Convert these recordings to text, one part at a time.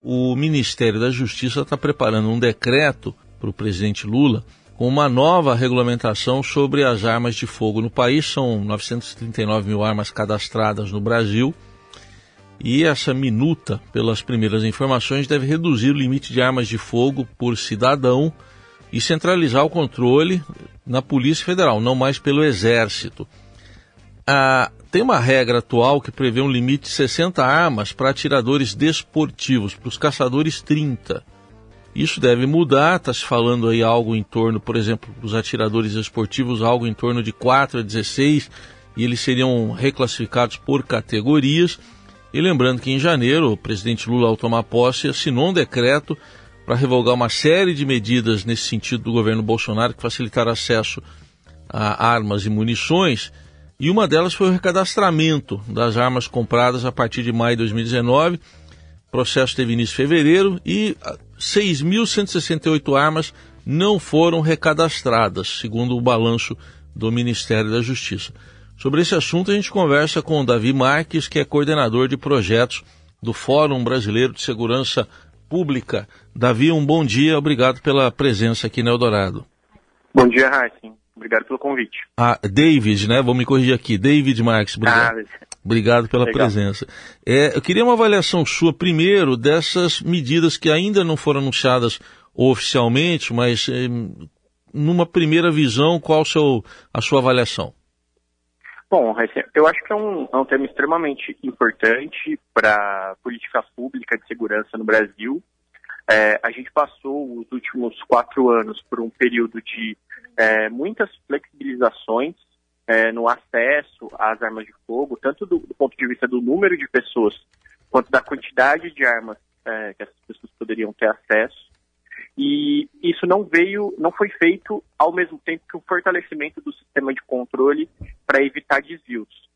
O Ministério da Justiça está preparando um decreto para o presidente Lula com uma nova regulamentação sobre as armas de fogo no país. São 939 mil armas cadastradas no Brasil. E essa minuta, pelas primeiras informações, deve reduzir o limite de armas de fogo por cidadão e centralizar o controle na Polícia Federal, não mais pelo Exército. Ah, tem uma regra atual que prevê um limite de 60 armas para atiradores desportivos, para os caçadores 30. Isso deve mudar, está se falando aí algo em torno, por exemplo, dos atiradores esportivos, algo em torno de 4 a 16, e eles seriam reclassificados por categorias. E lembrando que em janeiro, o presidente Lula, ao tomar posse, assinou um decreto para revogar uma série de medidas nesse sentido do governo Bolsonaro que facilitaram acesso a armas e munições. E uma delas foi o recadastramento das armas compradas a partir de maio de 2019. O processo teve início em fevereiro e 6.168 armas não foram recadastradas, segundo o balanço do Ministério da Justiça. Sobre esse assunto, a gente conversa com o Davi Marques, que é coordenador de projetos do Fórum Brasileiro de Segurança Pública. Davi, um bom dia, obrigado pela presença aqui no Eldorado. Bom dia, Raíssa. Obrigado pelo convite. Ah, David, né? Vou me corrigir aqui. David Marques, obrigado. Ah, obrigado pela legal. presença. É, eu queria uma avaliação sua, primeiro, dessas medidas que ainda não foram anunciadas oficialmente, mas eh, numa primeira visão, qual seu, a sua avaliação? Bom, eu acho que é um, é um tema extremamente importante para a política pública de segurança no Brasil. É, a gente passou os últimos quatro anos por um período de é, muitas flexibilizações é, no acesso às armas de fogo, tanto do, do, ponto de vista do número de pessoas, quanto da quantidade de armas é, que essas pessoas poderiam ter acesso. E isso não veio, não foi feito ao mesmo tempo que o fortalecimento do sistema de controle para evitar desvios.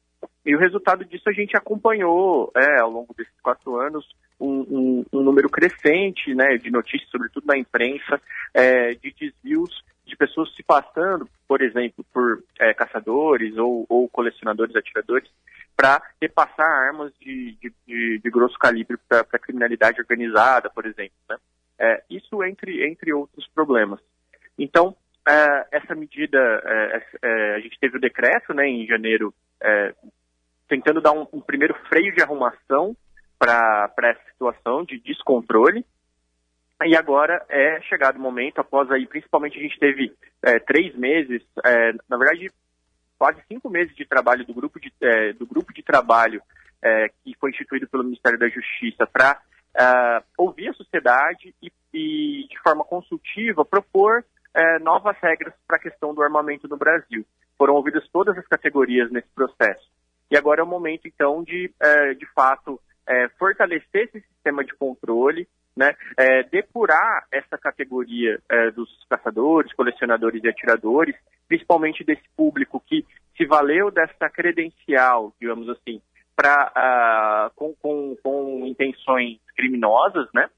E o resultado disso a gente acompanhou é, ao longo desses quatro anos um, um, um, número crescente né, de notícias, sobretudo na imprensa, é, de desvios de pessoas se passando, por exemplo, por é, caçadores ou, ou, colecionadores, atiradores, para repassar armas de, de, de, de grosso calibre para a criminalidade organizada, por exemplo. Né? É, isso entre, entre outros problemas. Então, é, essa medida, é, a gente teve o decreto né, em janeiro, tentando dar um, um, primeiro freio de arrumação para essa situação de descontrole. E agora é chegado o momento, após aí, principalmente a gente teve é, três meses, na verdade, quase cinco meses de trabalho do grupo de, do grupo de trabalho que foi instituído pelo Ministério da Justiça para uh, ouvir a sociedade e, e, de forma consultiva, propor uh, novas regras para a questão do armamento no Brasil. Foram ouvidas todas as categorias nesse processo. E agora é o momento, então, de, uh, de fato, fortalecer esse sistema de controle, né, depurar essa categoria dos caçadores, colecionadores e atiradores, principalmente desse público que se valeu dessa credencial, digamos assim, pra, uh, com, com, com intenções criminosas, né?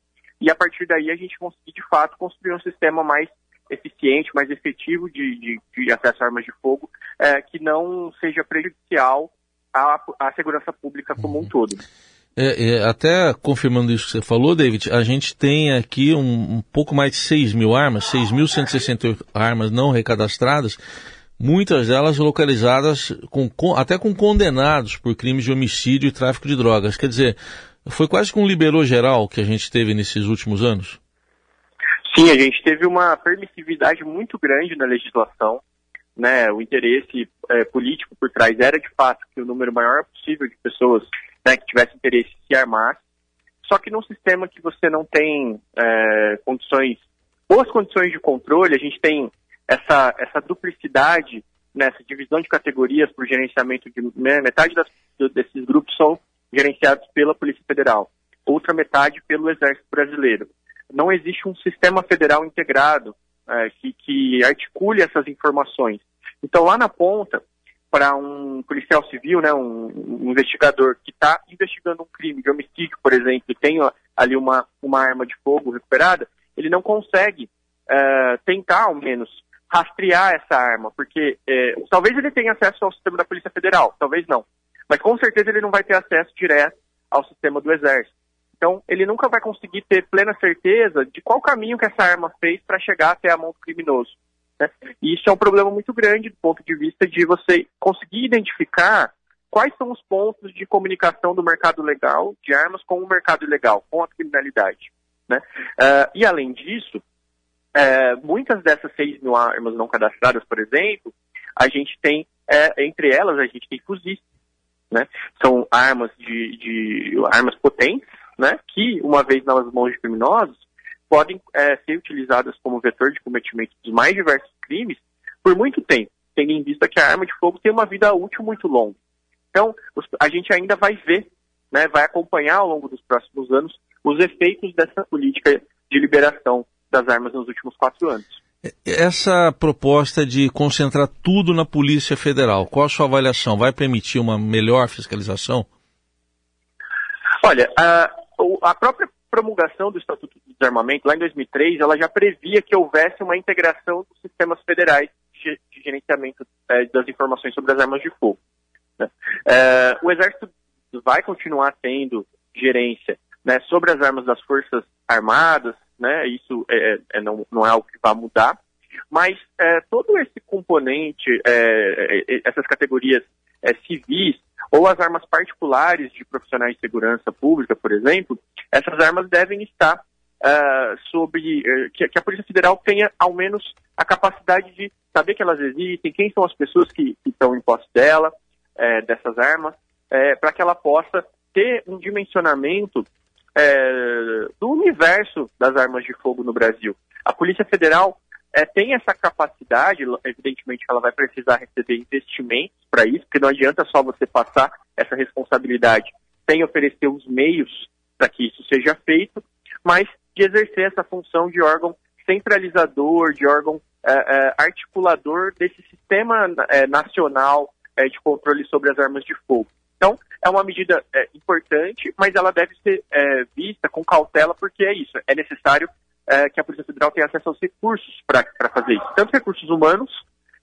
E a partir daí a gente conseguir, de fato, construir um sistema mais eficiente, mais efetivo de, de, de acesso a armas de fogo, é, que não seja prejudicial à, à segurança pública como um uhum. todo. É, é, até confirmando isso que você falou, David, a gente tem aqui um, um pouco mais de 6 mil armas, 6.168 armas não recadastradas, muitas delas localizadas com, com, até com condenados por crimes de homicídio e tráfico de drogas. Quer dizer, foi quase que um liberou geral que a gente teve nesses últimos anos? Sim, a gente teve uma permissividade muito grande na legislação. Né, o interesse é, político por trás era de fato que o número maior possível de pessoas né, que tivessem interesse se armasse. Só que num sistema que você não tem é, condições, boas condições de controle, a gente tem essa, essa duplicidade, né, divisão de categorias por gerenciamento de né, metade das, desses grupos são gerenciados pela Polícia Federal, outra metade pelo Exército Brasileiro. Não existe um sistema federal integrado é, que, que articule essas informações. Então, lá na ponta, para um policial civil, né, um, um investigador que está investigando um crime de homicídio, por exemplo, e tem ali uma, uma arma de fogo recuperada, ele não consegue é, tentar, ao menos, rastrear essa arma, porque é, talvez ele tenha acesso ao sistema da Polícia Federal, talvez não. Mas com certeza ele não vai ter acesso direto ao sistema do Exército. Então, ele nunca vai conseguir ter plena certeza de qual caminho que essa arma fez para chegar até a mão do criminoso. Né? E isso é um problema muito grande do ponto de vista de você conseguir identificar quais são os pontos de comunicação do mercado legal de armas com o mercado ilegal, com a criminalidade. Né? Uh, e além disso, uh, muitas dessas 6 mil armas não cadastradas, por exemplo, a gente tem, uh, entre elas, a gente tem fuzis, né? São armas de, de armas potentes, né? Que, uma vez nas mãos de criminosos, podem é, ser utilizadas como vetor de cometimento dos mais diversos crimes por muito tempo, tendo em vista que a arma de fogo tem uma vida útil muito longa. Então, a gente ainda vai ver, né, vai acompanhar ao longo dos próximos anos os efeitos dessa política de liberação das armas nos últimos quatro anos. Essa proposta de concentrar tudo na Polícia Federal, qual a sua avaliação? Vai permitir uma melhor fiscalização? Olha, a, a própria promulgação do Estatuto do Desarmamento, lá em 2003, ela já previa que houvesse uma integração dos sistemas federais de, gerenciamento é, das informações sobre as armas de fogo. Né? É, o Exército vai continuar tendo gerência né, sobre as armas das Forças Armadas, né, isso é, é, não, não, é algo que vai mudar, mas é, todo esse componente, é, é, essas categorias civis, ou as armas particulares de profissionais de segurança pública, por exemplo, essas armas devem estar uh, sob uh, que, que, a Polícia Federal tenha ao menos a capacidade de saber que elas existem, quem são as pessoas que, que estão em posse dela, dessas armas, para que ela possa ter um dimensionamento do universo das armas de fogo no Brasil. A Polícia Federal tem essa capacidade, evidentemente ela vai precisar receber investimentos para isso, porque não adianta só você passar essa responsabilidade sem oferecer os meios para que isso seja feito, mas de exercer essa função de órgão centralizador, de órgão é, é, articulador desse sistema é, nacional de controle sobre as armas de fogo. Então, é uma medida importante, mas ela deve ser vista com cautela, porque é isso, é necessário que a Polícia Federal tenha acesso aos recursos para fazer isso, tanto recursos humanos,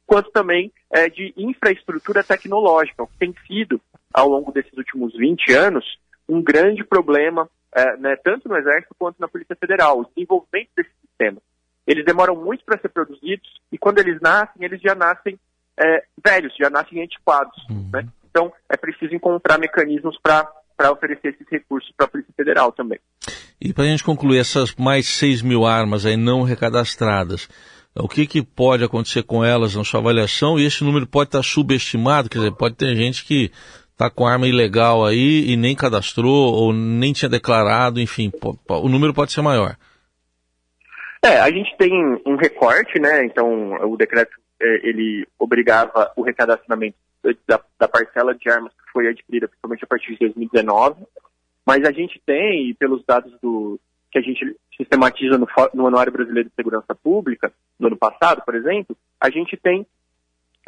quanto também de infraestrutura tecnológica, o que tem sido, ao longo desses últimos 20 anos, um grande problema, é, né, tanto no Exército quanto na Polícia Federal, o desenvolvimento desse sistema. Eles demoram muito para ser produzidos e quando eles nascem, eles já nascem é, velhos, já nascem antiquados. Uhum. Né? Então, é preciso encontrar mecanismos para oferecer esses recursos para a Polícia Federal também. E para a gente concluir, essas mais 6 mil armas aí não recadastradas, o que, que pode acontecer com elas na sua avaliação? E esse número pode estar subestimado, quer dizer, pode ter gente que está com arma ilegal aí e nem cadastrou ou nem tinha declarado, enfim, o número pode ser maior. É, a gente tem um recorte, né? Então o decreto é, ele obrigava o recadastramento da, da, parcela de armas que foi adquirida principalmente a partir de 2019, mas a gente tem, pelos dados do que a gente sistematiza no, no Anuário Brasileiro de Segurança Pública, no ano passado, por exemplo, a gente tem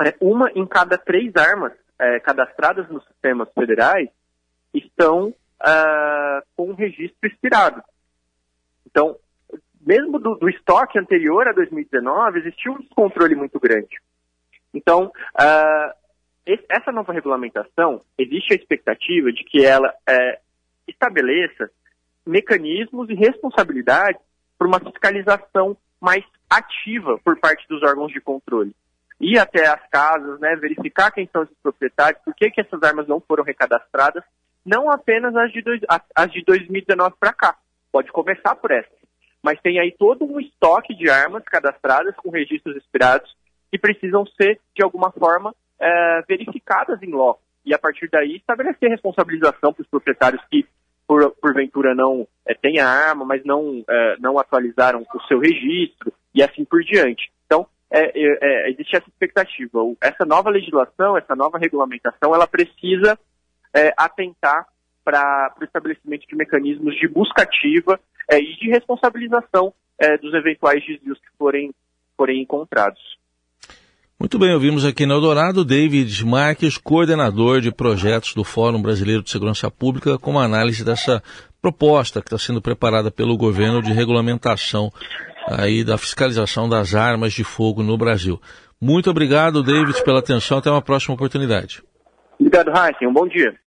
é, uma em cada três armas é, cadastradas nos sistemas federais estão uh, com um registro expirado. Então, mesmo do, do, estoque anterior a 2019, existiu um descontrole muito grande. Então, uh, essa nova regulamentação, existe a expectativa de que ela uh, estabeleça mecanismos e responsabilidades para uma fiscalização mais ativa por parte dos órgãos de controle. Ir até as casas, né, verificar quem são esses proprietários, por que, que essas armas não foram recadastradas, não apenas as de, dois, as de 2019 para cá, pode começar por essas, mas tem aí todo um estoque de armas cadastradas com registros expirados que precisam ser, de alguma forma, é, verificadas em loco, e a partir daí estabelecer responsabilização para os proprietários que, por, porventura, não é, têm a arma, mas não, é, não atualizaram o seu registro, e assim por diante. Então, é, é, é, existe essa expectativa. Essa nova legislação, essa nova regulamentação, ela precisa é, atentar para o estabelecimento de mecanismos de busca ativa e de responsabilização dos eventuais desvios que forem, forem encontrados. Muito bem, ouvimos aqui no Eldorado David Marques, coordenador de projetos do Fórum Brasileiro de Segurança Pública, com uma análise dessa proposta que está sendo preparada pelo governo de regulamentação aí da fiscalização das armas de fogo no Brasil. Muito obrigado, David, pela atenção. Até uma próxima oportunidade. Obrigado, Heisen. Um bom dia.